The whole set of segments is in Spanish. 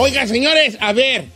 Oigan, señores, a ver,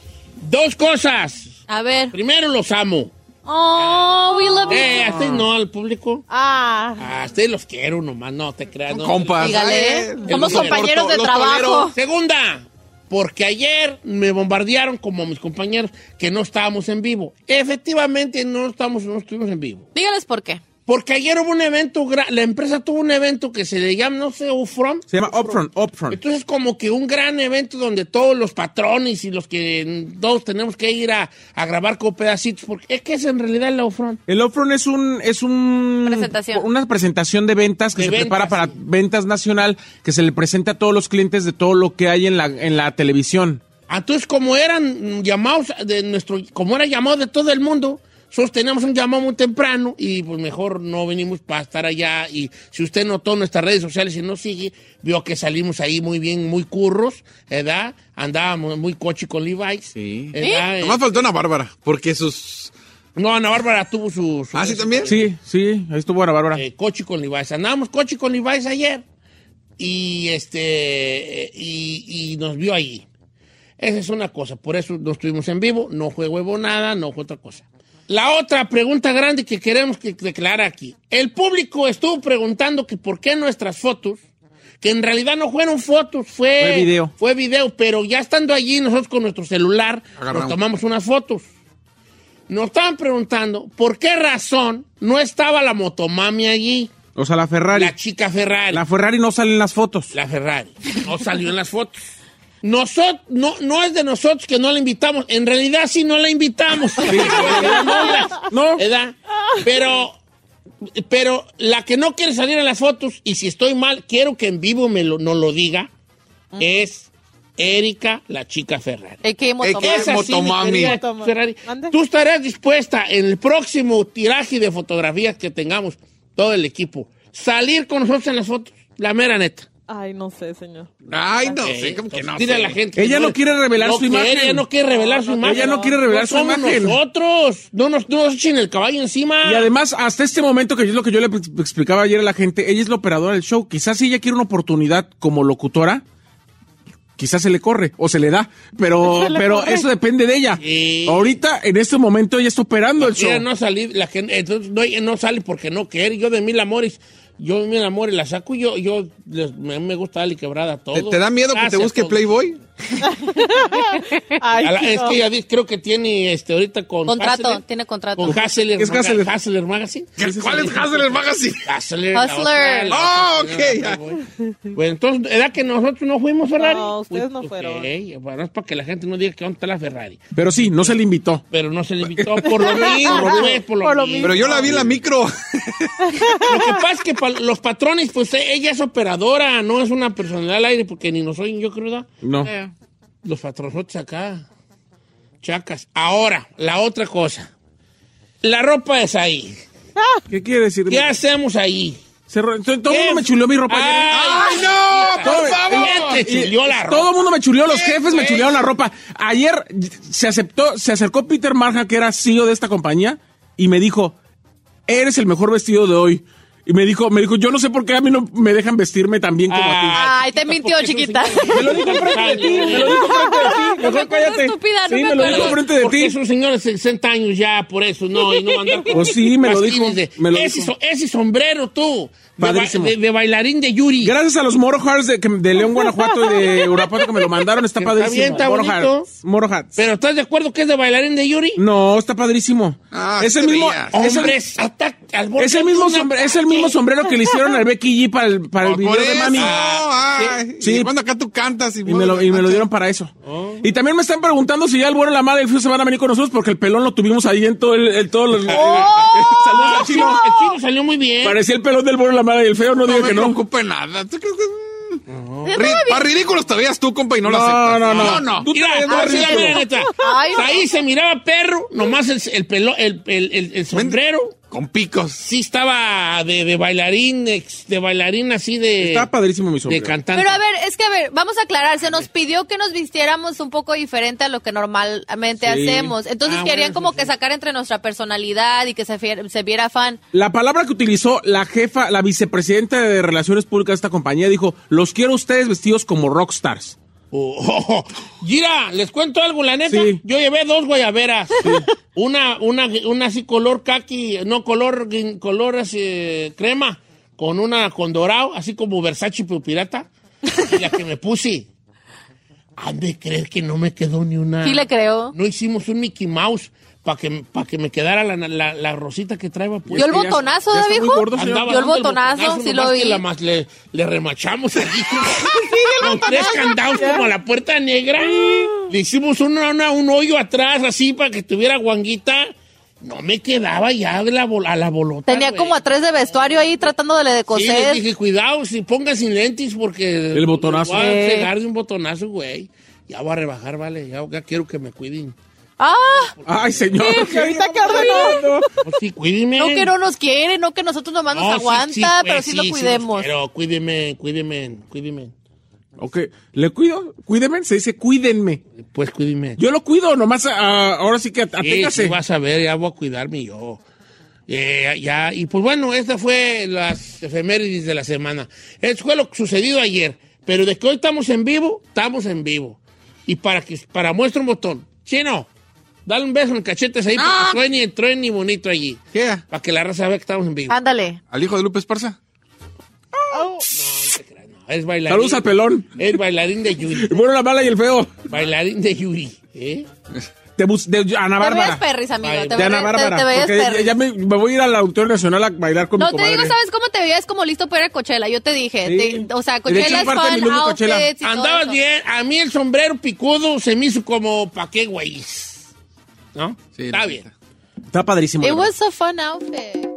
dos cosas. A ver. Primero, los amo. Oh, we love you. Eh, a ustedes no, al público. Ah. A ustedes los quiero nomás, no te creas. No, Compas. Dígale. Somos compañeros de trabajo. Segunda, porque ayer me bombardearon como mis compañeros que no estábamos en vivo. Efectivamente, no estamos, no estuvimos en vivo. Dígales por qué. Porque ayer hubo un evento, la empresa tuvo un evento que se le llama, no sé, Upfront. Se llama Upfront, Upfront. Entonces, como que un gran evento donde todos los patrones y los que todos tenemos que ir a, a grabar con pedacitos, porque es que es en realidad el Upfront. El Upfront es un es un Presentación. una presentación de ventas que De se ventas, prepara para sí. ventas nacional que se le presenta a todos los clientes de todo lo que hay en la en la televisión. Entonces, como eran llamados de nuestro, como era llamado de todo el mundo, nosotros teníamos un llamado muy temprano y pues mejor no venimos para estar allá. Y si usted notó nuestras redes sociales y nos sigue, vio que salimos ahí muy bien, muy curros, ¿verdad? Andábamos muy coche con Levi's. Sí. ¿verdad? Nomás faltó Ana Bárbara, porque sus... No, Ana Bárbara tuvo su... su- ¿Ah, sí también? Sí, sí, ahí estuvo Ana Bárbara. eh, coche con Levi's. Andábamos coche con Levi's ayer y este eh, y, y nos vio ahí. Esa es una cosa, por eso no estuvimos en vivo, no fue huevo nada, no fue otra cosa. La otra pregunta grande que queremos que declarar aquí. El público estuvo preguntando que por qué nuestras fotos, que en realidad no fueron fotos, fue, Fue video. Fue video, pero ya estando allí nosotros con nuestro celular Agarramos. nos tomamos unas fotos. Nos estaban preguntando por qué razón no estaba la motomami allí. O sea, la Ferrari. La chica Ferrari. La La, Ferrari no sale en las fotos. Ferrari. No salió en las fotos. Nosotros, no, no es de nosotros que no la invitamos. En realidad sí no la invitamos. No. ¿Verdad? Pero, pero la que no quiere salir en las fotos, y si estoy mal, quiero que en vivo me lo, nos lo diga, es Erika, la chica Ferrari. Que que Es mi Motomami. Ferrari. Tú estarás dispuesta en el próximo tiraje de fotografías que tengamos, todo el equipo, salir con nosotros en las fotos, la mera neta. Ay, no sé, señor. Ay, no sé, como que no dile a la gente. Ella no quiere revelar no su quiere, imagen. Ella no quiere revelar su imagen. Ella no quiere revelar No su somos imagen. nosotros. No nos, no nos echen el caballo encima. Y además, hasta este momento, que es lo que yo le explicaba ayer a la gente, ella es la operadora del show. Quizás si ella quiere una oportunidad como locutora, quizás se le corre o se le da, pero, le pero corre. eso depende de ella. Sí. Ahorita, en este momento, ella está operando el show. No salir, la gente, entonces no, ella no sale porque no quiere. Yo de mil amores, yo de mil amores la saco y yo, yo les- me, me gusta darle quebrada a todo. ¿Te, te da miedo que te busque. Playboy? Ay, la- es que dice- creo que tiene este ahorita con Contrato, Hassler, tiene contrato. con Hassler, ¿Qué es Hassler? Hassler Magazine. ¿Cuál es Hassler Magazine? Hassler. Hustler. la Oh, otra, ok, Bueno, entonces, ¿era que nosotros no fuimos Ferrari? No, ustedes no Ok, fueron. Bueno, es para que la gente no diga que dónde está la Ferrari. Pero sí, no se le invitó. Pero no se le invitó por lo mismo, pues, por lo, Por lo mismo. Pero yo la vi en la micro. Lo que pasa es que pa- los patrones, pues eh, ella es operadora, no es una personalidad al aire, porque ni nos oyen, yo creo, ¿verdad? No. Eh. Los patronotes acá. Chacas. Ahora, la otra cosa. La ropa es ahí. ¿Qué quiere decir? ¿Qué hacemos ahí? Se ro- todo el mundo me chuleó mi ropa. ayer. ¡Ay, no! Todo- ¡Por favor! ¿Quién te chuleó la ropa? Todo el mundo me chuleó, los ¿Qué jefes me chulearon la ropa. Ayer se aceptó, se acercó Peter Marja, que era CEO de esta compañía, y me dijo, eres el mejor vestido de hoy. Y me dijo, me dijo, yo no sé por qué a mí no me dejan vestirme tan bien como a ti. Ah, Ay, te mintió, chiquita. Me lo dijo enfrente de ti, me lo dijo enfrente de ti. Me Mejor acuerdo, cállate. estúpida, no sí, me me lo dijo enfrente de ti. es un señor de 60 años ya, por eso, no, y no andar con Pues sí, me lo dijo, me lo ese, dijo. so- ese sombrero tú, de, ba- Padrísimo. de- de bailarín de Yuri. Gracias a los Moro Hearts de, León, Guanajuato y de Urapato que me lo mandaron, está Está padrísimo. bien, está Moro bonito. Hearts. Moro Hearts. Pero ¿estás de acuerdo que es de bailarín de Yuri? No, está padrísimo. Ah, es el mismo, veías. es el, Hombres, es el mismo es el mismo ataque. sombrero que le hicieron al Becky G para el, para el Oh, video de Mami. ay, Sí. Y cuando acá tú cantas y, Y me, lo, y me lo dieron para eso. Y también me están preguntando si ya el bueno, la mala y el feo se van a venir con nosotros porque el pelón lo tuvimos ahí en todo el, en todos los... Saludos al El chino. chino, el chino salió muy bien. Parecía el pelón del bueno, la mala y el feo, no, No diga me que no. preocupe nada. ¿Tú crees que.? Ri- Para ridículos te veías tú, compa, y no, lo No, aceptas. no, no. no, no. Tú te Mira. Ay, no. Ahí se miraba perro, nomás el, el, pelo, el, el, el- el sombrero. Con picos. Sí estaba de, de bailarín, de bailarín así de... Está padrísimo mi de sombrero. cantante. Pero a ver, es que a ver, vamos a aclarar, se nos pidió que nos vistiéramos un poco diferente a lo que normalmente Sí. hacemos. Entonces Ah, querían bueno, como sí, que sí. sacar entre nuestra personalidad y que se, se viera fan. La palabra que utilizó la jefa, la vicepresidenta de Relaciones Públicas de esta compañía dijo, los quiero ustedes vestidos como rockstars. Oh, oh, oh. Gira, les cuento algo, la neta. Sí. Yo llevé dos guayaberas. Una, una, una así color kaki, no, color, color así, crema, con una con dorado, así como Versace pero pirata. Y la que me puse. Han de creer que no me quedó ni una. Sí le creo. No hicimos un Mickey Mouse para que, pa' que me quedara la, la, la rosita que traía. Pues. ¿Yo el botonazo, ya viejo? gordo, señor. Andaba Yo el botonazo, sí lo vi. la más le, le remachamos allí con tres candados como a la puerta negra. Le hicimos una, una- un hoyo atrás así para que tuviera guanguita. No me quedaba ya de la, bol- a la bolota. Tenía como a tres de vestuario ahí tratándole de Sí, les coser. dije, cuidado, si pongan sin lentes porque... El botonazo. Voy a Eh. pegar de un botonazo, güey. Ya voy a rebajar, vale. Ya, ya quiero que me cuiden. Ah, Ay, señor. que ahorita que ordeno. Pues sí, cuídeme. No que no nos quiere, no que nosotros nomás nos No, sí, aguanta, sí, pues, pero sí, lo cuidemos. Pero cuídeme, cuídeme, cuídeme. Ok, ¿le cuido? Cuídeme, se dice cuídenme. Pues cuídeme. Yo lo cuido, nomás ah, ahora sí que Sí, aténgase. sí, vas a ver, ya voy a cuidarme yo. Eh, ya, y pues bueno, esta fue las efemérides de la semana. Eso fue lo sucedido ayer. Pero de que hoy estamos en vivo, estamos en vivo. Y para que para muestra un botón. Chino, dale un beso en el cachetes ahí para que truene y bonito allí. ¿Qué? Para que la raza vea que estamos en vivo. Ándale. ¿Al hijo de Lupe Esparza? No, no te creas, no, es bailarín. Saludos al pelón. Es bailarín de Yuri. El bueno, la mala y el feo. bailarín de Yuri. ¿eh? De, bus- de Ana Te veías Bárbara. perris, amigo. Ay, Te De Ana te- Bárbara. te veías porque ya, me, me voy a ir al Auditorio Nacional a bailar con No, mi te digo. ¿sabes cómo te veías como listo para ir a Coachella? Yo te dije. Sí. te- o sea, Coachella es todo Andabas bien. A mí el sombrero picudo se me hizo como, ¿pa' qué, güey? ¿No? Sí, Está bien. neta. Está padrísimo. It was a fun outfit.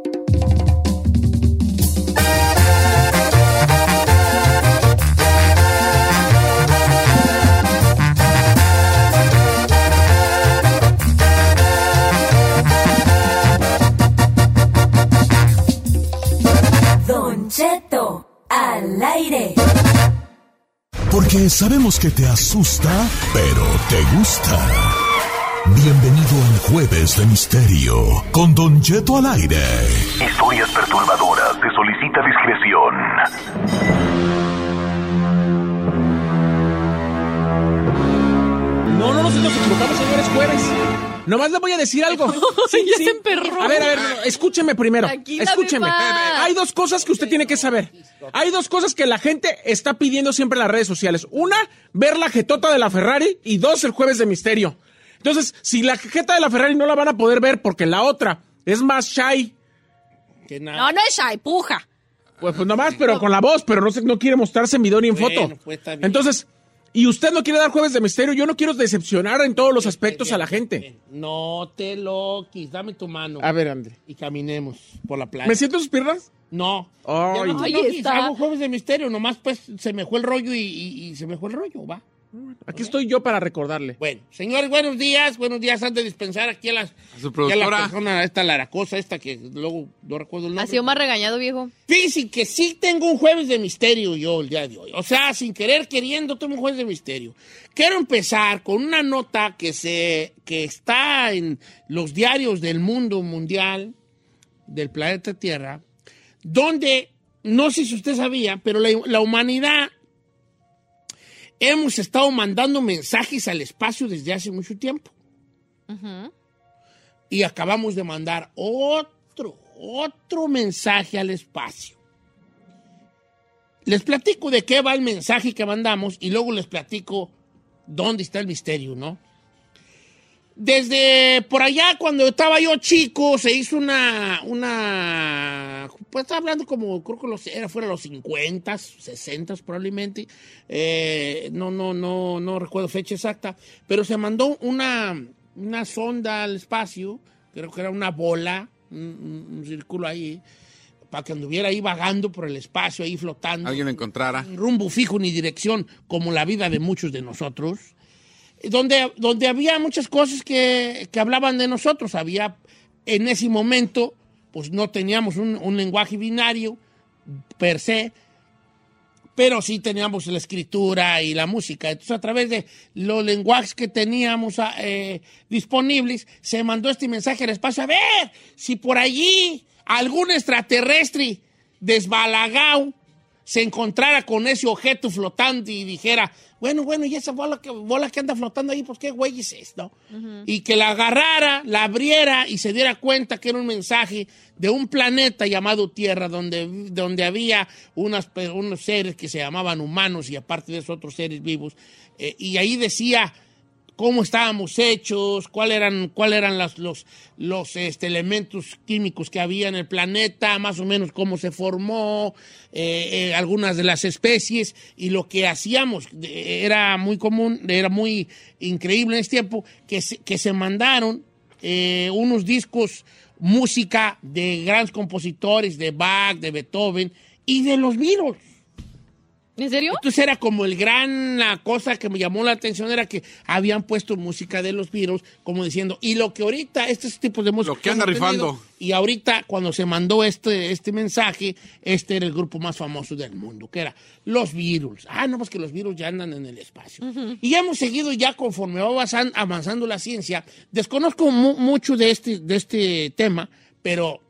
Don Cheto, al aire. Porque sabemos que te asusta, pero te gusta. Bienvenido al Jueves de Misterio con Don Cheto al aire. Historias perturbadoras. Se solicita discreción. No, no, no, si nos equivocamos, señores, jueves. Nomás le voy a decir algo. Sí, Ya sí. se emperró. A ver, a ver, escúcheme primero. Tranquila, escúcheme. Hay dos cosas que usted tiene que saber. Hay dos cosas que la gente está pidiendo siempre en las redes sociales. Una, ver la jetota de la Ferrari. Y dos, el jueves de misterio. Entonces, si la jeta de la Ferrari no la van a poder ver porque la otra es más shy, Que nada. No, no es shy, puja. pues, pues nomás, pero con la voz, pero no, se- no quiere mostrarse en video ni en Bueno, foto. pues, está bien. Entonces, y usted no quiere dar jueves de misterio, yo no quiero decepcionar en todos los aspectos a la gente. No te lo quis. Dame tu mano. A ver, André. Y caminemos por la playa. ¿Me siento en sus piernas? No. Ya no Ahí loquis, está. Hago jueves de misterio. Nomás pues se me fue el rollo y, y- y se me fue el rollo, va. Aquí estoy yo para recordarle. Bueno, señores, buenos días. Buenos días. Antes de dispensar aquí a, las, A su aquí productora. la persona, esta laracosa, esta que luego no recuerdo el nombre. Ha sido más regañado, viejo. Fíjense que sí tengo un jueves de misterio yo el día de hoy. O sea, sin querer, queriendo, tengo un jueves de misterio. Quiero empezar con una nota que, se, que está en los diarios del mundo mundial, del planeta Tierra, donde, no sé si usted sabía, pero la, la humanidad hemos estado mandando mensajes al espacio desde hace mucho tiempo. Y acabamos de mandar otro, otro mensaje al espacio. Les platico de qué va el mensaje que mandamos y luego les platico dónde está el misterio, ¿no? Desde por allá, cuando estaba yo chico, se hizo una, una, pues estaba hablando como, creo que los, era fuera los 50, 60 probablemente, eh, no, no, no, no recuerdo fecha exacta, pero se mandó una, una sonda al espacio, creo que era una bola, un, un- un círculo ahí, para que anduviera ahí vagando por el espacio, ahí flotando Alguien encontrara. rumbo fijo ni dirección, como la vida de muchos de nosotros, donde, donde había muchas cosas que, que hablaban de nosotros. Había, en ese momento, pues no teníamos un, lenguaje binario per se, pero sí teníamos la escritura y la música. Entonces, a través de los lenguajes que teníamos ah, eh, disponibles, se mandó este mensaje al espacio. A ver, si por allí algún extraterrestre desbalagado se encontrara con ese objeto flotante y dijera, bueno, bueno, y esa bola que, bola que anda flotando ahí, pues qué güey es esto. Y que la agarrara, la abriera y se diera cuenta que era un mensaje de un planeta llamado Tierra, donde, donde había unas, unos seres que se llamaban humanos y aparte de eso otros seres vivos. Eh, y ahí decía cómo estábamos hechos, cuáles eran, cuál eran las- los, los este, elementos químicos que había en el planeta, más o menos cómo se formó, eh, eh, algunas de las especies, y lo que hacíamos era muy común, era muy increíble en este tiempo, que se, que se mandaron eh, unos discos, música de grandes compositores, de Bach, de Beethoven y de los Beatles. ¿En serio? Entonces era como el gran la cosa que me llamó la atención era que habían puesto música de los Beatles, como diciendo, y lo que ahorita, estos tipos de música. Lo que anda rifando. Y ahorita, cuando se mandó este, este mensaje, este era el grupo más famoso del mundo, que era los Beatles. Ah, no, pues que los Beatles ya andan en el espacio. Y ya hemos seguido ya conforme va avanzan- avanzando la ciencia. Desconozco mu- mucho de este, de este tema, pero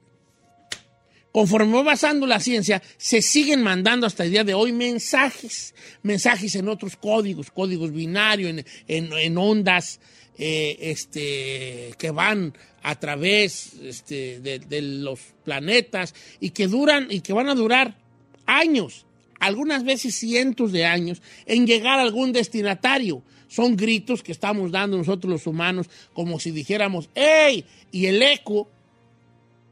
conforme va avanzando la ciencia, se siguen mandando hasta el día de hoy mensajes, mensajes en otros códigos, códigos binarios, en ondas eh, este, que van a través este, de, de los planetas y que duran y que van a durar años, algunas veces cientos de años, en llegar a algún destinatario. Son gritos que estamos dando nosotros los humanos, como si dijéramos, ¡Ey! Y el eco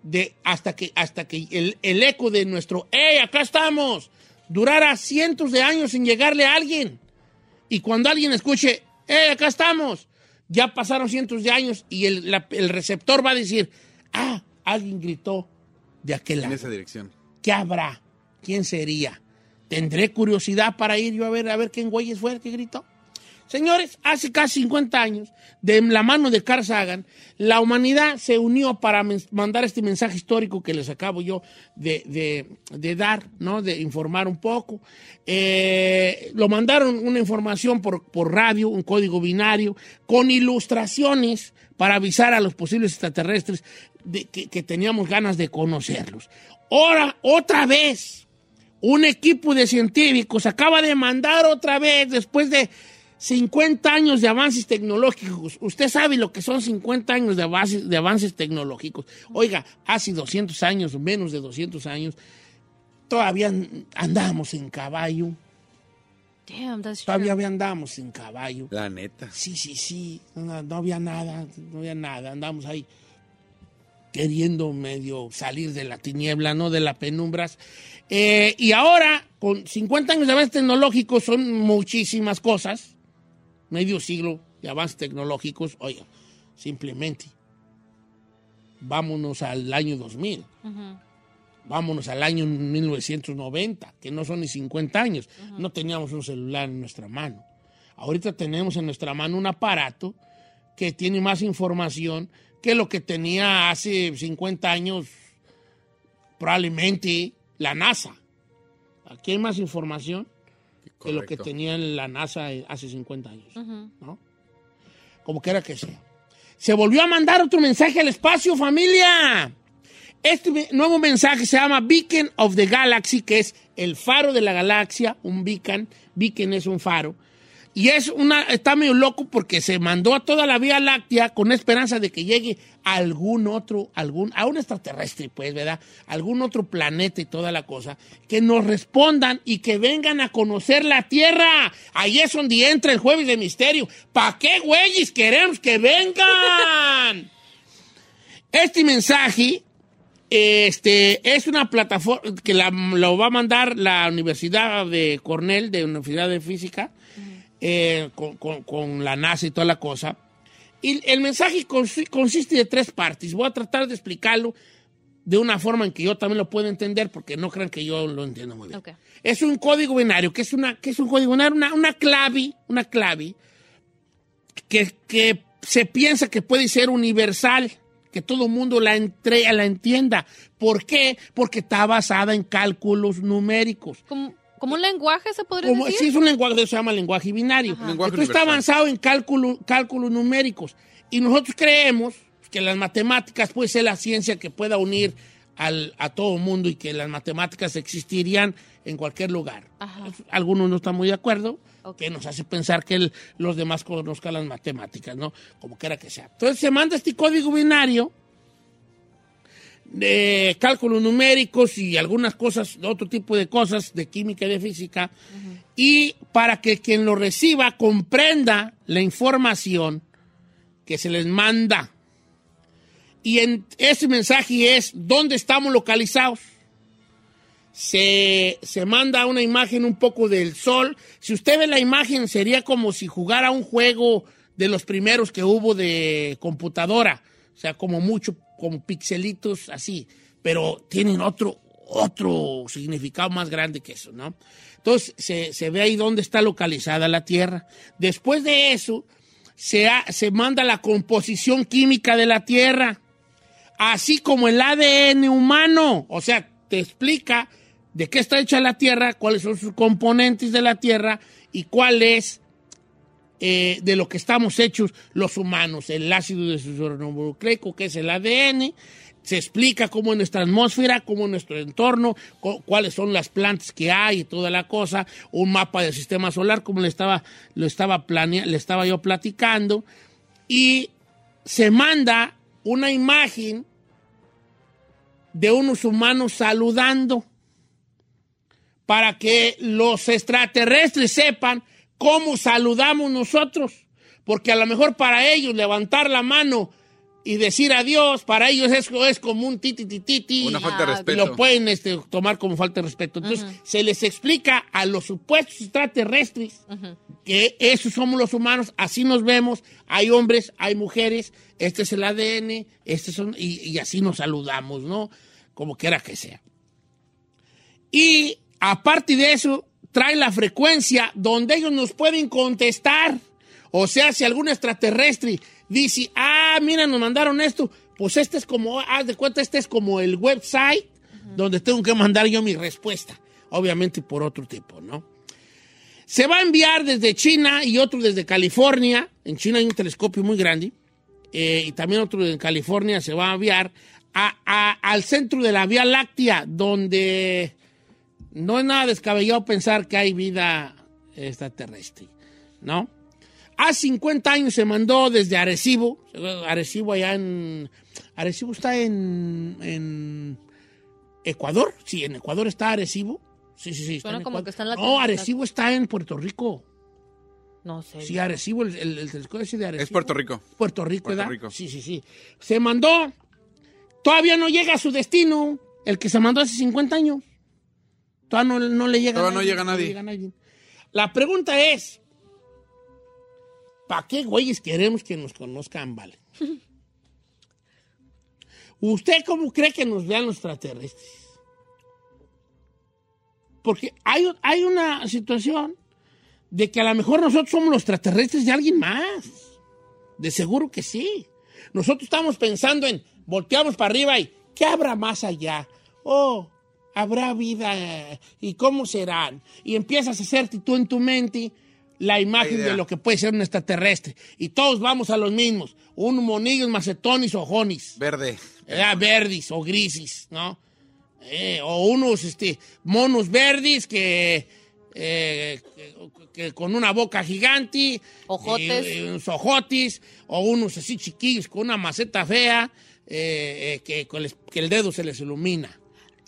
de hasta que hasta que el, el eco de nuestro ¡Ey, acá estamos! durara cientos de años sin llegarle a alguien. Y cuando alguien escuche ¡Ey, acá estamos! Ya pasaron cientos de años y el, la- el receptor va a decir ¡Ah! Alguien gritó de aquel En lado. esa dirección. ¿Qué habrá? ¿Quién sería? ¿Tendré curiosidad para ir yo a ver, a ver quién güeyes fue el que gritó? Señores, hace casi 50 años, de la mano de Carl Sagan, la humanidad se unió para mandar este mensaje histórico que les acabo yo de, de- de dar, ¿no? De informar un poco. Eh, lo mandaron una información por, por radio, un código binario, con ilustraciones para avisar a los posibles extraterrestres de que, que teníamos ganas de conocerlos. Ahora, otra vez, un equipo de científicos acaba de mandar otra vez, después de 50 años de avances tecnológicos. Usted sabe lo que son 50 años de avances, de avances tecnológicos. Oiga, hace 200 años, menos de 200 años, todavía andábamos en caballo. Damn, that's true. Todavía andábamos en caballo. La neta. Sí, sí, sí. No, no había nada, no había nada. Andamos ahí queriendo medio salir de la tiniebla, no de las penumbras. Eh, y ahora, con 50 años de avances tecnológicos, son muchísimas cosas. Medio siglo de avances tecnológicos. Oiga, simplemente vámonos al año 2000. Vámonos al año 1990, que no son ni 50 años. No teníamos un celular en nuestra mano. Ahorita tenemos en nuestra mano un aparato que tiene más información que lo que tenía hace 50 años probablemente la NASA. Aquí hay más información que lo que tenía la NASA hace 50 años. ¿no? Como quiera que sea. Se volvió a mandar otro mensaje al espacio, familia. Este nuevo mensaje se llama Beacon of the Galaxy, que es el faro de la galaxia, un beacon. Beacon es un faro. Y es una, está medio loco porque se mandó a toda la Vía Láctea con esperanza de que llegue algún otro, algún, a un extraterrestre, pues, ¿verdad? Algún otro planeta y toda la cosa, que nos respondan y que vengan a conocer la Tierra. Ahí es donde entra el jueves de misterio. ¿Para qué, güeyes, queremos que vengan? Este mensaje este, es una plataforma que la, lo va a mandar la Universidad de Cornell, de Universidad de Física, eh, con, con- con la NASA y toda la cosa. Y el mensaje consi- consiste de tres partes. Voy a tratar de explicarlo de una forma en que yo también lo pueda entender, porque no crean que yo lo entiendo muy bien. Ok. Es un código binario. ¿Qué es, una, qué es un código binario? Una, una clave, una clave que, que se piensa que puede ser universal, que todo el mundo la, entre, la entienda. ¿Por qué? Porque está basada en cálculos numéricos. ¿Como, como un lenguaje se podría Como, decir? sí, es un lenguaje, eso se llama lenguaje binario. Lenguaje Entonces está avanzado en cálculo, cálculos numéricos. Y nosotros creemos que las matemáticas puede ser la ciencia que pueda unir al- a todo el mundo y que las matemáticas existirían en cualquier lugar. Ajá. Algunos no están muy de acuerdo, Ok. que nos hace pensar que el- los demás conozcan las matemáticas, ¿no? Como quiera que sea. Entonces se manda este código binario de cálculos numéricos y algunas cosas, otro tipo de cosas de química y de física, y para que quien lo reciba comprenda la información que se les manda. Y en ese mensaje es dónde estamos localizados. Se, se manda una imagen un poco del sol. Si usted ve la imagen, sería como si jugara un juego de los primeros que hubo de computadora. O sea, como mucho, como pixelitos así. Pero tienen otro, otro significado más grande que eso, ¿no? Entonces, se, se ve ahí dónde está localizada la Tierra. Después de eso, se, se manda la composición química de la Tierra así como el ADN humano. O sea, te explica de qué está hecha la Tierra, cuáles son sus componentes de la Tierra y cuál es eh, de lo que estamos hechos los humanos. El ácido desoxirribonucleico, que es el ADN. Se explica cómo es nuestra atmósfera, cómo es nuestro entorno, cu- cuáles son las plantas que hay y toda la cosa. Un mapa del sistema solar, como le estaba, lo estaba, le estaba yo platicando. Y se manda una imagen de unos humanos saludando para que los extraterrestres sepan cómo saludamos nosotros. Porque a lo mejor para ellos levantar la mano y decir adiós, para ellos es, es como un titi titi titi. Una falta de Ah, Y respeto. lo pueden este, tomar como falta de respeto. Entonces, se les explica a los supuestos extraterrestres que esos somos los humanos, así nos vemos, hay hombres, hay mujeres, este es el ADN, este son, y, y así nos saludamos, ¿no? Como quiera que sea. Y aparte de eso, trae la frecuencia donde ellos nos pueden contestar. O sea, si algún extraterrestre dice, ah, mira, nos mandaron esto, pues este es como, haz de cuenta, este es como el website donde tengo que mandar yo mi respuesta. Obviamente por otro tipo, ¿no? Se va a enviar desde China y otro desde California. En China hay un telescopio muy grande. eh, y también otro en California se va a enviar a- a- al centro de la Vía Láctea, donde no es nada descabellado pensar que hay vida extraterrestre, ¿no? Hace 50 años se mandó desde Arecibo, Arecibo allá en... Arecibo está en, en Ecuador, sí, en Ecuador está Arecibo. Sí, sí, sí. Está en como que está en la- No, Arecibo está en Puerto Rico. No sé. Sí, Arecibo, el, el, el telescopio ese de Arecibo. Es Puerto Rico. Puerto Rico, Puerto ¿verdad? Rico. Sí, sí, sí. Se mandó. Todavía no llega a su destino. El que se mandó hace 50 años. Todavía no, no le llega Todavía no llega nadie. nadie. La pregunta es: ¿para qué güeyes queremos que nos conozcan, vale? ¿Usted cómo cree que nos vean los extraterrestres? Porque hay, hay una situación de que a lo mejor nosotros somos los extraterrestres de alguien más. De seguro que sí. Nosotros estamos pensando en, volteamos para arriba y, ¿qué habrá más allá? Oh, habrá vida. ¿Y cómo serán? Y empiezas a hacerte tú en tu mente la imagen de lo que puede ser un extraterrestre. Y todos vamos a los mismos. Un monillos, macetonis o jonis. Verde. Eh, verdis o grisis, ¿no? Eh, o unos este, monos verdis que, eh, que- que con una boca gigante. Ojotes. eh, unos ojotis. O unos así chiquillos con una maceta fea eh, eh, que, que el dedo se les ilumina.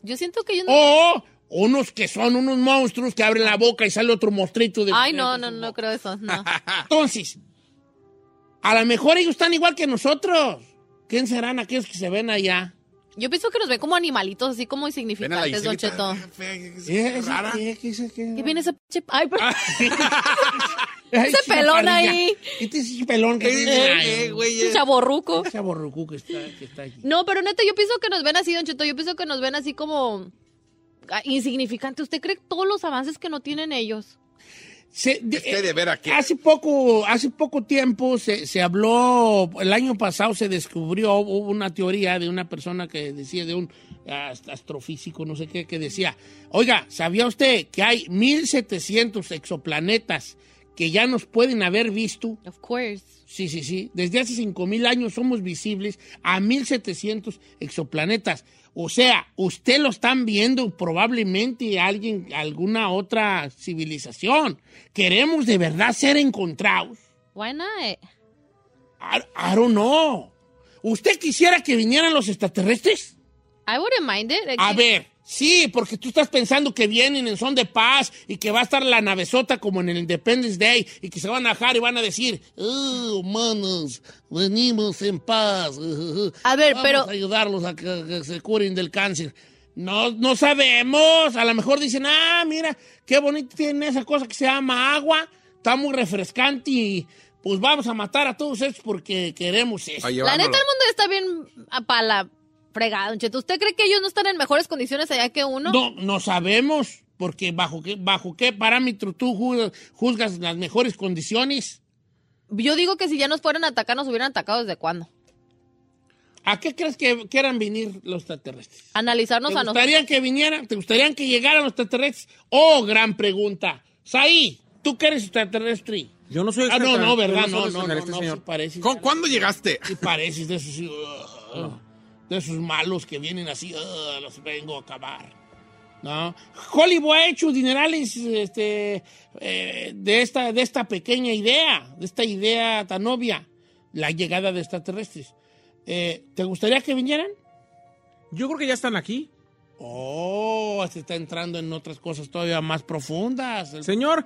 Yo siento que yo no... O unos que son unos monstruos que abren la boca y sale otro monstruito de Ay, no, no, no creo eso, no. Entonces, a lo mejor ellos están igual que nosotros. ¿Quién serán aquellos que se ven allá? Yo pienso que nos ven como animalitos, así como insignificantes, Don. Cheto. ¿Qué, viene ese pinche... Ay, pero... Ay, ese pelón ahí. Este es ese pelón que Eh, tiene eh, Ese eh. chaborruco. Ese aborrucú que está, que está aquí. No, pero neta, yo pienso que nos ven así, Don Cheto. Yo pienso que nos ven así como ah, insignificantes. ¿Usted cree todos los avances que no tienen ellos? Se- de- Es que de ver aquí. Hace poco, hace poco tiempo se, se habló, el año pasado se descubrió, hubo una teoría de una persona que decía, de un ast- astrofísico, no sé qué, que decía, oiga, ¿sabía usted que hay 1700 exoplanetas que ya nos pueden haber visto? Of course. Sí, sí, sí. Desde hace 5.000 años somos visibles a 1.700 exoplanetas. O sea, usted lo están viendo probablemente alguien, alguna otra civilización. Queremos de verdad ser encontrados. Why not? I, I don't know. ¿Usted quisiera que vinieran los extraterrestres? I wouldn't mind it. A ver, sí, porque tú estás pensando que vienen en son de paz y que va a estar la navezota como en el Independence Day y que se van a bajar y van a decir, oh, humanos, venimos en paz. A ver, Vamos pero- a ayudarlos a que, que se curen del cáncer. No, no sabemos. A lo mejor dicen, ah, mira, qué bonito tiene esa cosa que se llama agua. Está muy refrescante y pues vamos a matar a todos estos porque queremos eso. A La neta, el mundo está bien para la fregada, Don Cheto. ¿Usted cree que ellos no están en mejores condiciones allá que uno? No, no sabemos, porque bajo qué, bajo qué parámetro tú ju- juzgas las mejores condiciones. Yo digo que si ya nos fueran a atacar, nos hubieran atacado desde cuándo. ¿A qué crees que quieran venir los extraterrestres? Analizarnos ¿Te a nosotros. gustaría que vinieran? ¿Te gustaría que llegaran los extraterrestres? Oh, gran pregunta. Saí, ¿tú que eres extraterrestre? Yo no soy Ah, no, no, extraterrestre, ¿verdad? yo No, soy no, no, extraterrestre, no, señor. sí pareces. ¿Cu- ¿Cuándo llegaste? Sí pareces de esos, uh, de esos malos que vienen así, uh, los vengo a acabar. ¿No? Hollywood ha hecho dinerales este, eh, de, esta, de esta pequeña idea, de esta idea tan obvia, la llegada de extraterrestres. Eh, ¿Te gustaría que vinieran? Yo creo que ya están aquí. Oh, se está entrando en otras cosas todavía más profundas. Señor,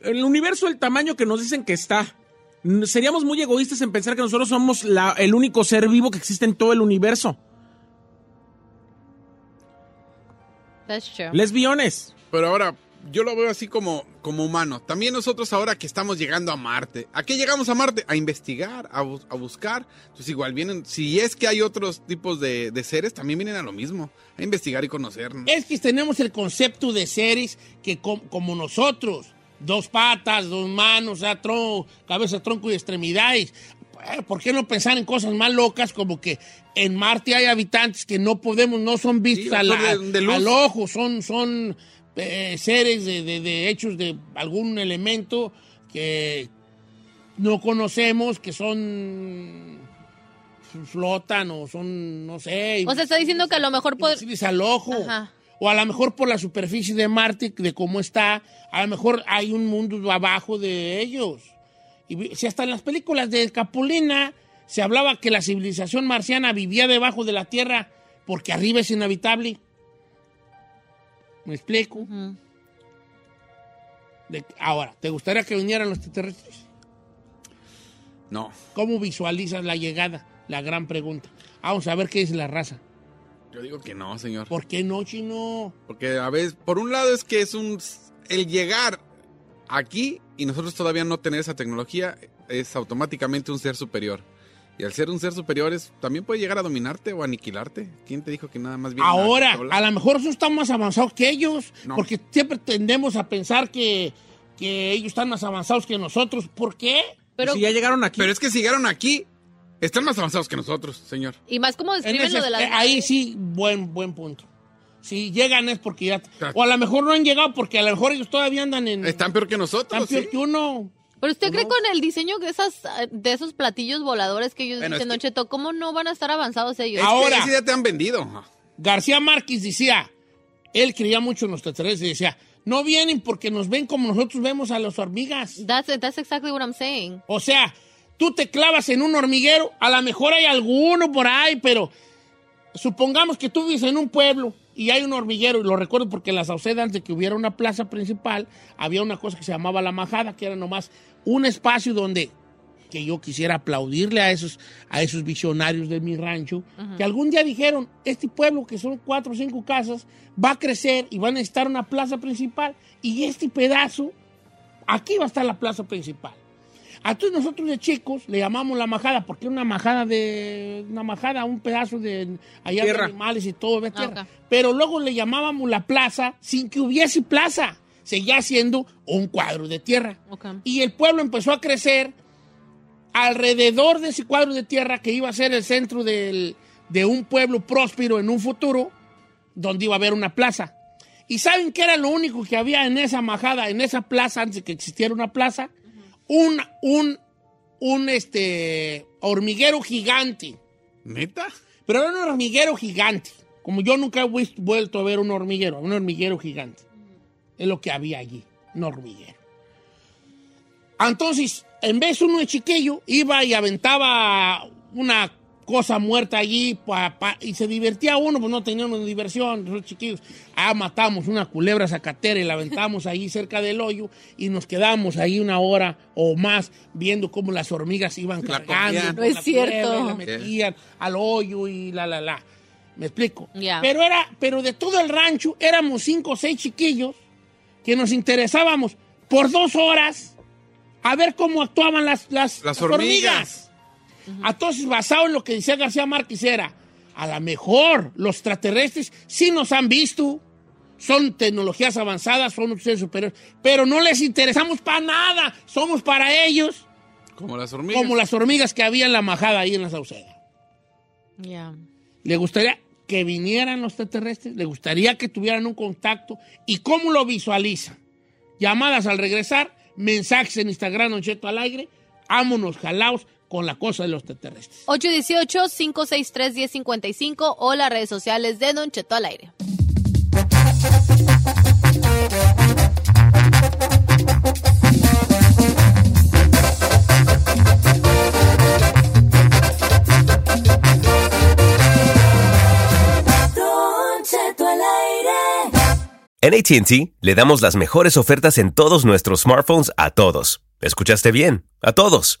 el universo, el tamaño que nos dicen que está. Seríamos muy egoístas en pensar que nosotros somos la- el único ser vivo que existe en todo el universo. That's true. Lesbiones. Pero ahora, yo lo veo así como, como humano. También nosotros ahora que estamos llegando a Marte. ¿A qué llegamos a Marte? A investigar, a, bus- a buscar. Entonces igual vienen, si es que hay otros tipos de, de seres, también vienen a lo mismo. A investigar y conocernos. Es que tenemos el concepto de seres que com- como nosotros, dos patas, dos manos, o sea, tron- cabeza, tronco y extremidades. Eh, ¿Por qué no pensar en cosas más locas como que en Marte hay habitantes que no podemos, no son vistos Sí, a la- son de- de luz. al ojo, son, son eh, seres de, de- de hechos de algún elemento que no conocemos, que son flotan o son, no sé. O sea, está diciendo que a lo mejor pod- al ojo. Ajá. O a lo mejor por la superficie de Marte, de cómo está, a lo mejor hay un mundo abajo de ellos. Y si hasta en las películas de Capulina se hablaba que la civilización marciana vivía debajo de la Tierra porque arriba es inhabitable. ¿Me explico? De- ahora, ¿te gustaría que vinieran los extraterrestres? No. ¿Cómo visualizas la llegada? La gran pregunta. Vamos a ver qué dice la raza. Yo digo que no, señor. ¿Por qué no, chino? Porque a veces, por un lado es que es un... El llegar aquí y nosotros todavía no tener esa tecnología es automáticamente un ser superior. Y al ser un ser superior es, también puede llegar a dominarte o aniquilarte. ¿Quién te dijo que nada más viene Ahora, a lo mejor nosotros estamos más avanzados que ellos, No. porque siempre tendemos a pensar que, que ellos están más avanzados que nosotros. ¿Por qué? Pero, si ya llegaron aquí. Pero es que si llegaron aquí, están más avanzados que nosotros, señor. y más como En describen ese- lo de las... eh, ahí sí, buen, buen punto. Si llegan es porque ya... O a lo mejor no han llegado porque a lo mejor ellos todavía andan en... Están peor que nosotros. Están peor sí. que uno. Pero usted cree con el diseño de esas de esos platillos voladores que ellos Bueno, dicen, es Don Cheto, ¿cómo no van a estar avanzados ellos? Es que Ahora- ese ya te han vendido. García Márquez decía, él creía mucho en los extraterrestres y decía, no vienen porque nos ven como nosotros vemos a las hormigas. That's, that's exactly what I'm saying. O sea, tú te clavas en un hormiguero, a lo mejor hay alguno por ahí, pero supongamos que tú vives en un pueblo y hay un hormiguero, y lo recuerdo porque en la Sauceda, antes de que hubiera una plaza principal, había una cosa que se llamaba la majada, que era nomás un espacio donde que yo quisiera aplaudirle a esos, a esos visionarios de mi rancho, que algún día dijeron, este pueblo que son cuatro o cinco casas, va a crecer y va a necesitar una plaza principal, y este pedazo, aquí va a estar la plaza principal. Entonces nosotros de chicos le llamamos la majada, porque era una majada de, una majada, un pedazo de allá Tierra. de animales y todo de tierra. ok. Pero luego le llamábamos la plaza sin que hubiese plaza. Seguía siendo un cuadro de tierra. Y el pueblo empezó a crecer alrededor de ese cuadro de tierra que iba a ser el centro del- de un pueblo próspero en un futuro, donde iba a haber una plaza. ¿Y saben qué era lo único que había en esa majada, en esa plaza, antes de que existiera una plaza? Un, un, un este, hormiguero gigante. ¿Neta? Pero era un hormiguero gigante. Como yo nunca he vuelto a ver un hormiguero, un hormiguero gigante. Es lo que había allí, un hormiguero. Entonces, en vez uno de chiquillo, iba y aventaba una cosa muerta allí pa- pa- y se divertía uno, pues no teníamos diversión, los chiquillos. Ah, matamos una culebra zacatera y la aventamos ahí cerca del hoyo y nos quedamos ahí una hora o más viendo cómo las hormigas iban La cargando. No es la cierto. y la metían al hoyo y la, la, la. ¿Me explico? Pero era, pero de todo el rancho éramos cinco o seis chiquillos que nos interesábamos por dos horas a ver cómo actuaban las, las, Las hormigas. Entonces, basado en lo que decía García Márquez, era, a lo mejor los extraterrestres sí nos han visto, son tecnologías avanzadas, son seres superiores, pero no les interesamos para nada, somos para ellos Como las hormigas. como las hormigas que había en la majada ahí en la Sauceda. Ya. ¿Le gustaría que vinieran los extraterrestres? ¿Le gustaría que tuvieran un contacto? ¿Y cómo lo visualizan? Llamadas al regresar, mensajes en Instagram, Don Cheto al aire, ámonos jalaos con la cosa de los extraterrestres. 818-563-1055 o las redes sociales de Don Cheto al aire. Don Cheto al aire. En ATT le damos las mejores ofertas en todos nuestros smartphones a todos. ¿Escuchaste bien? A todos.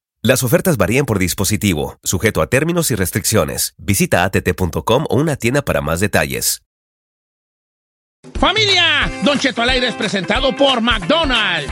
Las ofertas varían por dispositivo, sujeto a términos y restricciones. Visita att.com o una tienda para más detalles. Familia, Don Cheto al aire es presentado por McDonald's.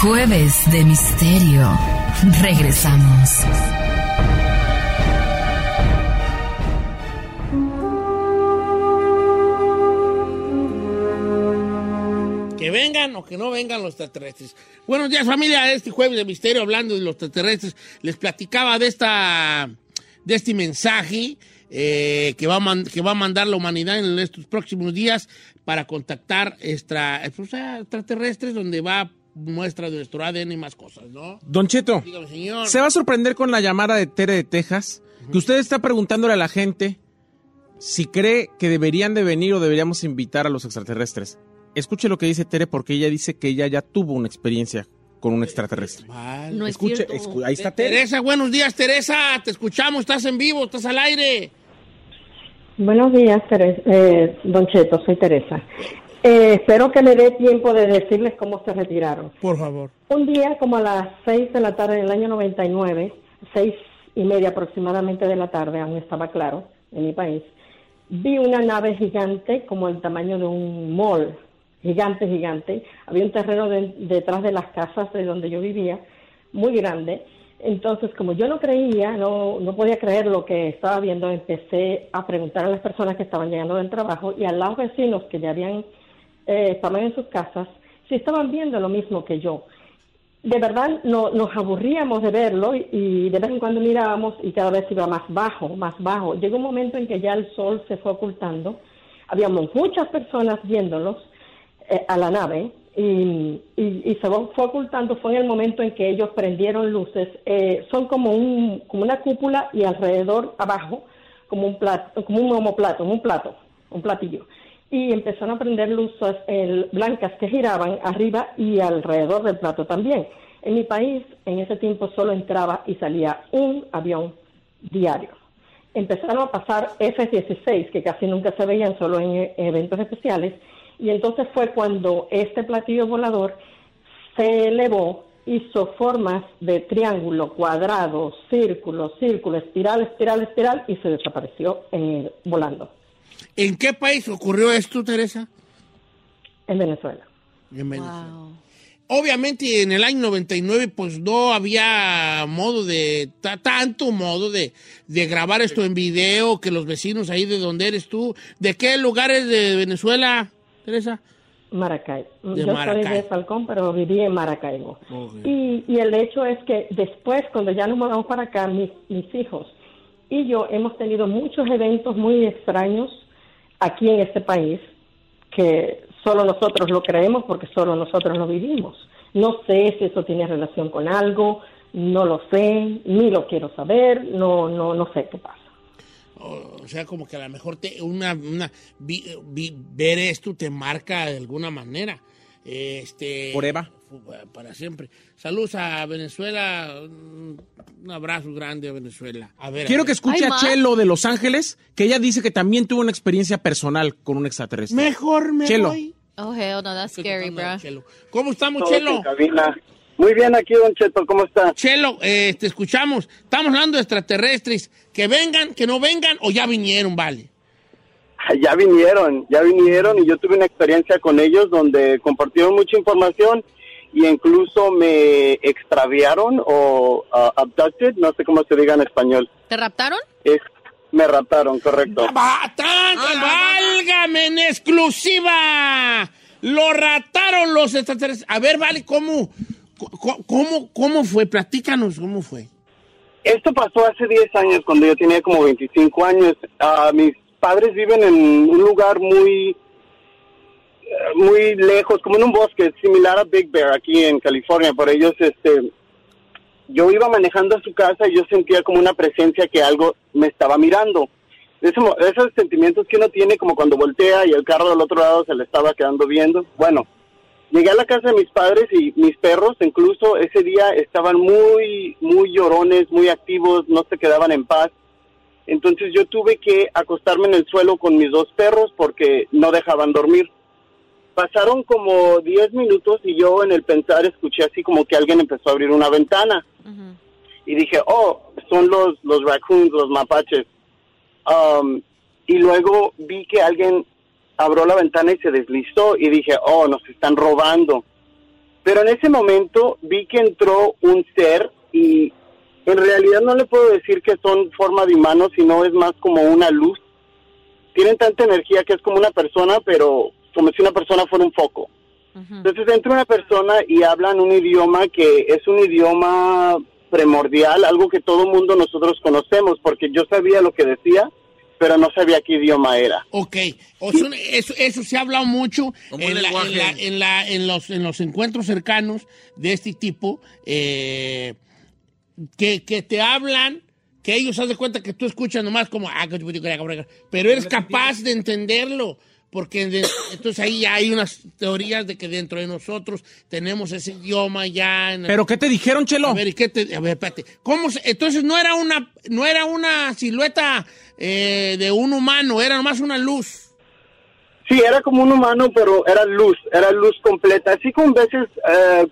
Jueves de Misterio. Regresamos. Que vengan o que no vengan los extraterrestres. Buenos días, familia. Este jueves de misterio, hablando de los extraterrestres, les platicaba de esta, de este mensaje eh, que, va a mandar la humanidad en estos próximos días para contactar extra, pues, extraterrestres, donde va muestra de nuestro ADN y más cosas, ¿no? Don Cheto, Dígame, señor. se va a sorprender con la llamada de Tere de Texas, que usted está preguntándole a la gente si cree que deberían de venir o deberíamos invitar a los extraterrestres. escuche lo que dice Tere porque ella dice que ella ya tuvo una experiencia con un extraterrestre. No es Escuche, escu- ahí está Tere. Teresa, buenos días, Teresa. Te escuchamos, estás en vivo, estás al aire. Buenos días, Teres- eh, Don Cheto, soy Teresa. Eh, espero que le dé tiempo de decirles cómo se retiraron. Por favor. Un día, como a las seis de la tarde del año 99, seis y media aproximadamente de la tarde, aún estaba claro en mi país, vi una nave gigante como el tamaño de un mall, gigante, gigante. Había un terreno de- detrás de las casas de donde yo vivía, muy grande. Entonces, como yo no creía, no, no podía creer lo que estaba viendo, empecé a preguntar a las personas que estaban llegando del trabajo y a los vecinos que ya habían, eh, estaban en sus casas, si estaban viendo lo mismo que yo. De verdad no, nos aburríamos de verlo y, y de vez en cuando mirábamos y cada vez iba más bajo, más bajo. Llegó un momento en que ya el sol se fue ocultando, habíamos muchas personas viéndolos eh, a la nave y, y- se fue ocultando, fue en el momento en que ellos prendieron luces, eh, son como, un, como una cúpula y alrededor abajo como un plato, como un homoplato, un plato, un platillo y empezaron a prender luces blancas que giraban arriba y alrededor del plato también. En mi país, en ese tiempo solo entraba y salía un avión diario. Empezaron a pasar F-16, que casi nunca se veían solo en eventos especiales, y entonces fue cuando este platillo volador se elevó, hizo formas de triángulo, cuadrado, círculo, círculo, espiral, espiral, espiral, y se desapareció volando ¿En qué país ocurrió esto, Teresa? en Venezuela. En Venezuela. Obviamente en el año 99 pues no había modo de, ta- tanto modo de, de grabar esto en video que los vecinos ahí de donde eres tú. ¿De qué lugares de Venezuela, Teresa? Maracay. De Yo Maracay. soy de Falcón, pero viví en Maracaibo. Y, y el hecho es que después, cuando ya nos mudamos para acá, mis, mis hijos y yo hemos tenido muchos eventos muy extraños aquí en este país que solo nosotros lo creemos porque solo nosotros lo vivimos. No sé si eso tiene relación con algo, no lo sé, ni lo quiero saber, no, no, no sé qué pasa. O, sea, como que a lo mejor te, una, una- vi- vi- ver esto te marca de alguna manera. Este, Forever. fu- Para siempre. Saludos a Venezuela. Un abrazo grande a Venezuela. A ver, a Quiero ver. que escuche ¿Hay a? Chelo de Los Ángeles, que ella dice que también tuvo una experiencia personal con un extraterrestre. Mejor me Chelo. voy. Oh, hell no, that's Estoy scary, bro. Chelo. ¿Cómo estamos, Chelo? Muy bien aquí, Don Cheto, ¿cómo está? Chelo, eh, te escuchamos. Estamos hablando de extraterrestres. Que vengan, que no vengan o ya vinieron, vale. Ya vinieron, ya vinieron y yo tuve una experiencia con ellos donde compartieron mucha información y incluso me extraviaron o uh, abducted, no sé cómo se diga en español. ¿Te raptaron? Es, me raptaron, correcto. ¡Va- tan- ¡Válgame en exclusiva! Lo rataron los extraterrestres. A ver, vale, ¿cómo, cómo, cómo fue? Platícanos, ¿cómo fue? Esto pasó hace 10 años, cuando yo tenía como 25 años. Ah, mis padres viven en un lugar muy, muy lejos, como en un bosque, similar a Big Bear aquí en California. Por ellos, este, yo iba manejando a su casa y yo sentía como una presencia que algo me estaba mirando. Esos sentimientos que uno tiene como cuando voltea y el carro del otro lado se le estaba quedando viendo. Bueno, llegué a la casa de mis padres y mis perros incluso ese día estaban muy, muy llorones, muy activos, no se quedaban en paz. Entonces yo tuve que acostarme en el suelo con mis dos perros porque no dejaban dormir. Pasaron como 10 minutos y yo en el pensar escuché así como que alguien empezó a abrir una ventana. Y dije, oh, son los, los raccoons, los mapaches. Um, y luego vi que alguien abrió la ventana y se deslizó y dije, oh, nos están robando. Pero en ese momento vi que entró un ser y en realidad no le puedo decir que son forma de humano, sino es más como una luz. Tienen tanta energía que es como una persona, pero como si una persona fuera un foco. Entonces entra una persona y hablan un idioma que es un idioma primordial, algo que todo mundo nosotros conocemos, porque yo sabía lo que decía, pero no sabía qué idioma era. Ok, o sea, eso, eso se ha hablado mucho en, la- en, la- en la- en los, en los encuentros cercanos de este tipo, eh, que, que te hablan, que ellos de cuenta que tú escuchas nomás como, "Ah, pero eres capaz de entenderlo. Porque de- entonces ahí ya hay unas teorías de que dentro de nosotros tenemos ese idioma ya. en- ¿Pero qué te dijeron, Chelo? A ver, ¿y qué te- a ver, espérate. ¿Cómo se- entonces no era una, no era una silueta eh, de un humano, era nomás una luz. Sí, era como un humano, pero era luz, era luz completa. Así como veces eh,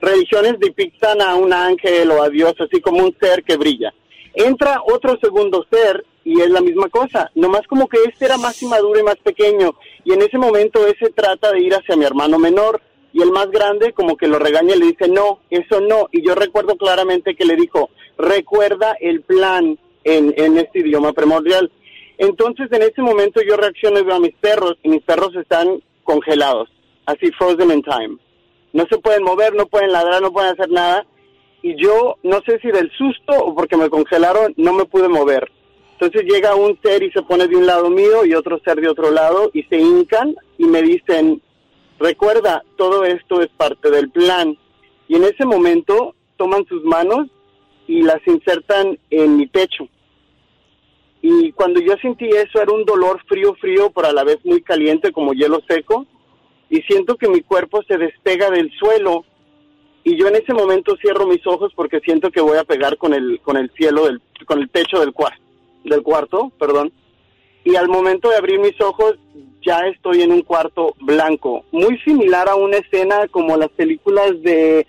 religiones depictan a un ángel o a Dios, así como un ser que brilla. Entra otro segundo ser y es la misma cosa, nomás como que este era más inmaduro y más pequeño. Y en ese momento ese trata de ir hacia mi hermano menor y el más grande como que lo regaña y le dice, no, eso no. Y yo recuerdo claramente que le dijo, recuerda el plan en, en este idioma primordial. Entonces en ese momento yo reacciono y veo a mis perros y mis perros están congelados, así frozen in time. No se pueden mover, no pueden ladrar, no pueden hacer nada. Y yo, no sé si del susto o porque me congelaron, no me pude mover. Entonces llega un ser y se pone de un lado mío y otro ser de otro lado y se hincan y me dicen, recuerda, todo esto es parte del plan. Y en ese momento toman sus manos y las insertan en mi pecho. Y cuando yo sentí eso era un dolor frío, frío, pero a la vez muy caliente como hielo seco. Y siento que mi cuerpo se despega del suelo. Y yo en ese momento cierro mis ojos porque siento que voy a pegar con el, con el cielo, del, con el techo del, cuar- del cuarto, perdón. Y al momento de abrir mis ojos ya estoy en un cuarto blanco. Muy similar a una escena como las películas de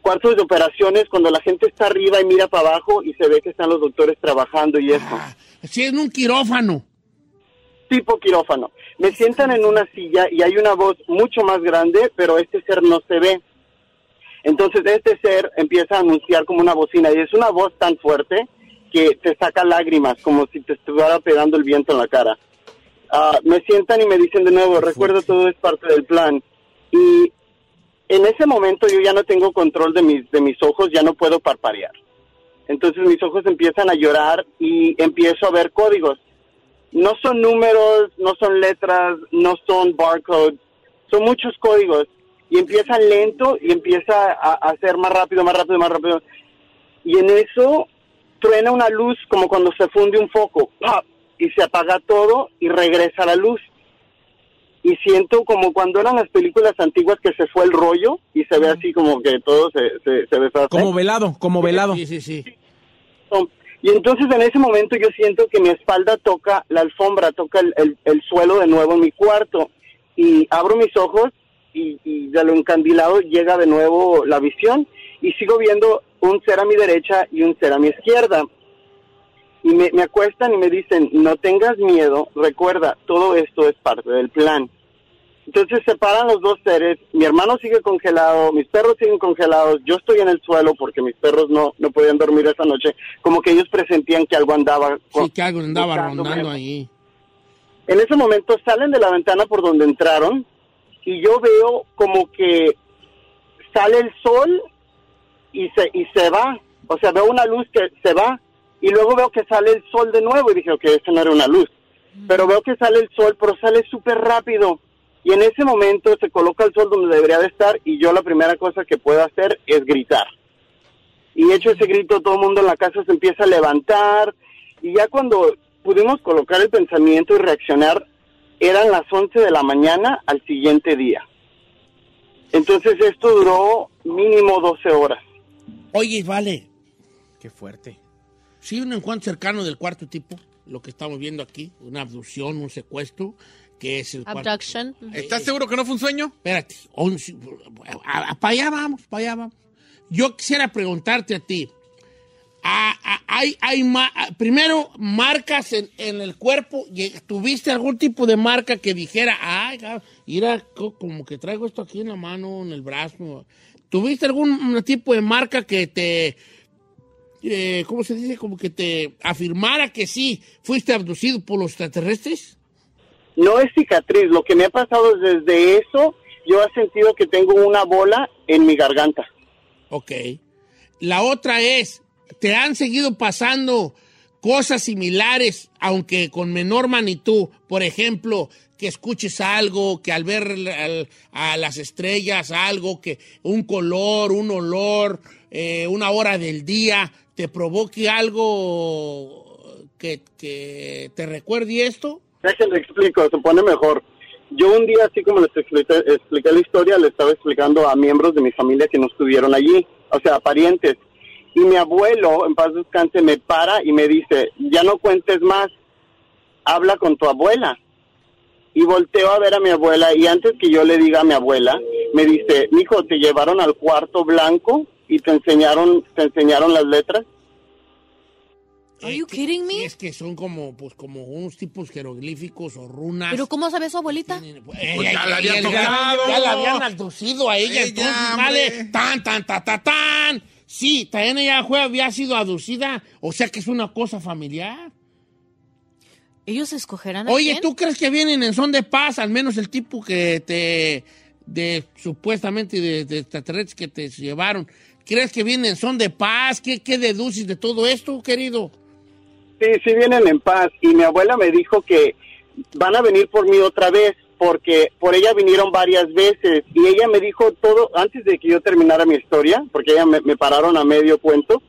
cuartos de operaciones cuando la gente está arriba y mira para abajo y se ve que están los doctores trabajando y eso. Sí, en un quirófano. Tipo quirófano. Me sientan en una silla y hay una voz mucho más grande, pero este ser no se ve. Entonces este ser empieza a anunciar como una bocina y es una voz tan fuerte que te saca lágrimas, como si te estuviera pegando el viento en la cara. Ah, me sientan y me dicen de nuevo, recuerda todo es parte del plan. Y en ese momento yo ya no tengo control de mis, de mis ojos, ya no puedo parpadear. Entonces mis ojos empiezan a llorar y empiezo a ver códigos. No son números, no son letras, no son barcodes, son muchos códigos. Y empiezan lento y empieza a, a hacer más rápido, más rápido, más rápido. Y en eso truena una luz como cuando se funde un foco, ¡pap! y se apaga todo y regresa la luz. Y siento como cuando eran las películas antiguas que se fue el rollo y se ve así como que todo se, se, se deshace. Como velado, como velado. Sí, sí, sí. Y entonces en ese momento yo siento que mi espalda toca la alfombra, toca el, el- el suelo de nuevo en mi cuarto. Y abro mis ojos y, y de lo encandilado llega de nuevo la visión y sigo viendo un ser a mi derecha y un ser a mi izquierda. Y me, me acuestan y me dicen, no tengas miedo, recuerda, todo esto es parte del plan. Entonces separan los dos seres, mi hermano sigue congelado, mis perros siguen congelados, yo estoy en el suelo porque mis perros no, no podían dormir esa noche, como que ellos presentían que algo andaba. Sí, que algo andaba rondando ahí. En ese momento salen de la ventana por donde entraron y yo veo como que sale el sol y se, y se va. O sea, veo una luz que se va y luego veo que sale el sol de nuevo y dije, ok, eso no era una luz. Pero veo que sale el sol, pero sale súper rápido. Y en ese momento se coloca el sol donde debería de estar y yo la primera cosa que puedo hacer es gritar. Y hecho ese grito, todo el mundo en la casa se empieza a levantar y ya cuando pudimos colocar el pensamiento y reaccionar, eran las 11 de la mañana al siguiente día. Entonces esto duró mínimo 12 horas. Oye, vale. Qué fuerte. Sí, un encuentro cercano del cuarto tipo, lo que estamos viendo aquí, una abducción, un secuestro, que es el cuarto. Abduction. ¿Estás seguro que no fue un sueño? Espérate, para allá vamos, para allá vamos. Yo quisiera preguntarte a ti, a- a- hay, hay ma- primero, marcas en, en el cuerpo, ¿tuviste algún tipo de marca que dijera, ay, mira, co- como que traigo esto aquí en la mano, en el brazo? ¿Tuviste algún tipo de marca que te, eh, ¿cómo se dice? Como que te afirmara que sí, fuiste abducido por los extraterrestres? No es cicatriz, lo que me ha pasado desde eso, yo he sentido que tengo una bola en mi garganta. Ok. La otra es, ¿te han seguido pasando cosas similares, aunque con menor magnitud? Por ejemplo, que escuches algo, que al ver al- a las estrellas algo, que un color, un olor, eh, una hora del día, te provoque algo que, te recuerde esto. Déjenme explico, se pone mejor. Yo un día, así como les expliqué, expliqué la historia, le estaba explicando a miembros de mi familia que no estuvieron allí, o sea, parientes. Y mi abuelo, en paz descanse, me para y me dice, ya no cuentes más, habla con tu abuela. Y volteo a ver a mi abuela y antes que yo le diga a mi abuela, me dice, mijo, ¿te llevaron al cuarto blanco y te enseñaron, te enseñaron las letras? Are you kidding me? Es que son como, pues, como unos tipos jeroglíficos o runas. ¿Pero cómo sabe su abuelita? Eh, ya la había ya- tocado. Ya la habían aducido a ella. Entonces, vale, tan, tan, tan, tan, tan. Sí, también ella fue, había sido aducida. O sea que es una cosa familiar. ¿Ellos escogerán a Oye, quién? ¿tú crees que vienen en son de paz? Al menos el tipo que te. de supuestamente de, de extraterrestres que te llevaron. ¿Crees que vienen en son de paz? ¿Qué, qué deduces de todo esto, querido? Sí, sí vienen en paz. Y mi abuela me dijo que van a venir por mí otra vez, porque por ella vinieron varias veces. Y ella me dijo todo, antes de que yo terminara mi historia, porque ella me, me pararon a medio cuento,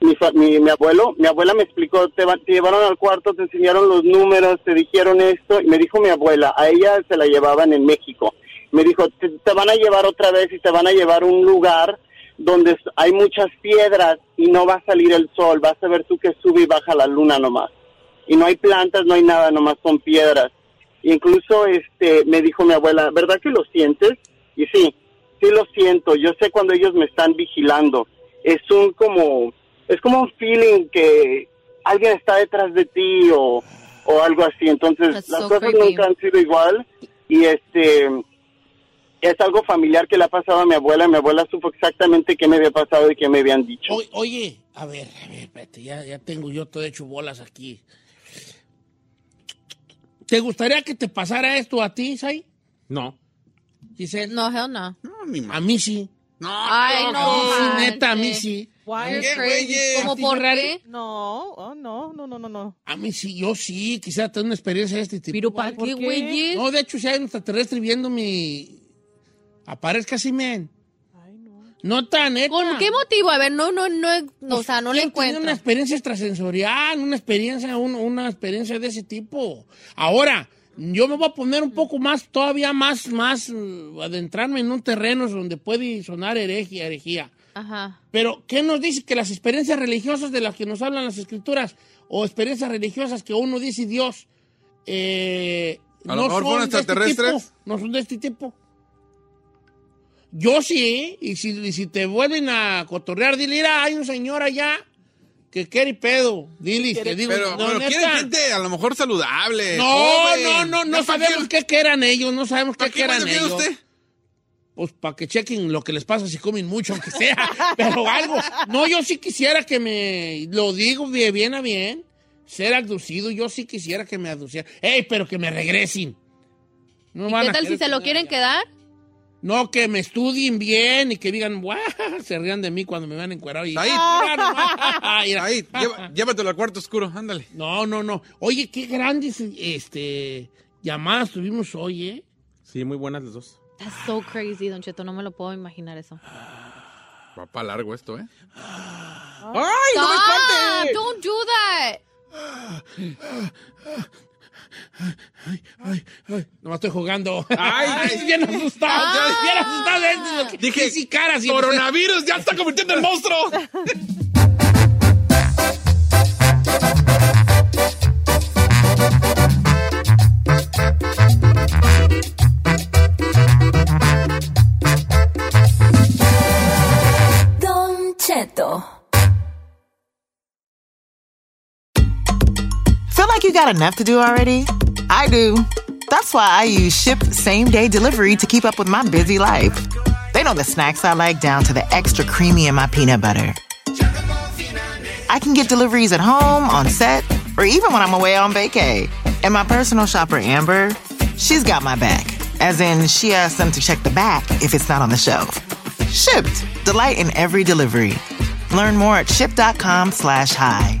mi, fa- mi, mi abuelo, mi abuela me explicó, te, te llevaron al cuarto, te enseñaron los números, te dijeron esto. Y me dijo mi abuela, a ella se la llevaban en México. Me dijo, te, te van a llevar otra vez y te van a llevar a un lugar donde hay muchas piedras y no va a salir el sol, vas a ver tú que sube y baja la luna nomás. Y no hay plantas, no hay nada, nomás son piedras. Incluso este me dijo mi abuela, ¿verdad que lo sientes? Y sí, sí lo siento, yo sé cuando ellos me están vigilando. Es un como es como un feeling que alguien está detrás de ti o, o algo así. Entonces, That's las so cosas creepy. nunca han sido igual y este es algo familiar que le ha pasado a mi abuela. Mi abuela supo exactamente qué me había pasado y qué me habían dicho. O- oye, a ver, a ver, espérate, ya, ya tengo yo todo hecho bolas aquí. ¿Te gustaría que te pasara esto a ti, Sai? No. Giselle? No, hell no. No, A mí sí. No, Ay, no, Sí, manches. neta, a mí sí. Why? ¿Cómo ¿A ti, por qué? No, oh, no, no, no, no, no. A mí sí, yo sí, quisiera tener una experiencia de este tipo. ¿Pero para ¿Por qué, qué? güey? No, de hecho, si hay un extraterrestre viendo mi... Aparezca así, men. No. No tan neta. ¿Con qué motivo? A ver, no, no, no, no, o sea, no le encuentro. una experiencia extrasensorial, una experiencia, un- una experiencia de ese tipo. Ahora, yo me voy a poner un poco más, todavía más, más, uh, adentrarme en un terreno donde puede sonar herejía, herejía. Ajá. Pero, ¿qué nos dice que las experiencias religiosas de las que nos hablan las escrituras o experiencias religiosas que uno dice Dios eh, A lo mejor fueron de este extraterrestres. tipo, no son de este tipo? Yo sí, y si, y si te vuelven a cotorrear, dile, mira, hay un señor allá que quiere pedo. Dile, te digo, Pero, no, pero quieren gente a lo mejor saludable. No, joven. no, no, no ¿Ya pa' sabemos qué- quieran ellos, no sabemos qué ¿Para qué quieran ellos. usted? Pues para que chequen lo que les pasa si comen mucho, aunque sea, pero algo. No, yo sí quisiera que me, lo digo bien, bien a bien, ser abducido, yo sí quisiera que me abducieran. ¡Ey, pero que me regresen! No ¿Y van qué a tal si se lo quieren allá. quedar? No, que me estudien bien y que digan, ¡guau! Se rían de mí cuando me van encuadrado y... Ahí. Mira. Ahí, lleva- llévatelo al cuarto oscuro, ándale. No, no, no. Oye, qué grandes este, llamadas tuvimos hoy, ¿eh? Sí, muy buenas las dos. That's so crazy, Don Cheto, no me lo puedo imaginar eso. Va para largo esto, ¿eh? ¡Ay, no me espante! Don't do that. Ay, ay, no me estoy jugando. Ay. Ay, bien asustado. Ay. Bien asustado. Dije, sí, caras y coronavirus ya está convirtiendo en monstruo. got enough to do already? I do. That's why I use Ship Same Day Delivery to keep up with my busy life. They know the snacks I like down to the extra creamy in my peanut butter. I can get deliveries at home, on set, or even when I'm away on vacay. And my personal shopper, Amber, she's got my back. As in, she asks them to check the back if it's not on the shelf. Shipped. Delight in every delivery. Learn more at ship.com slash hi.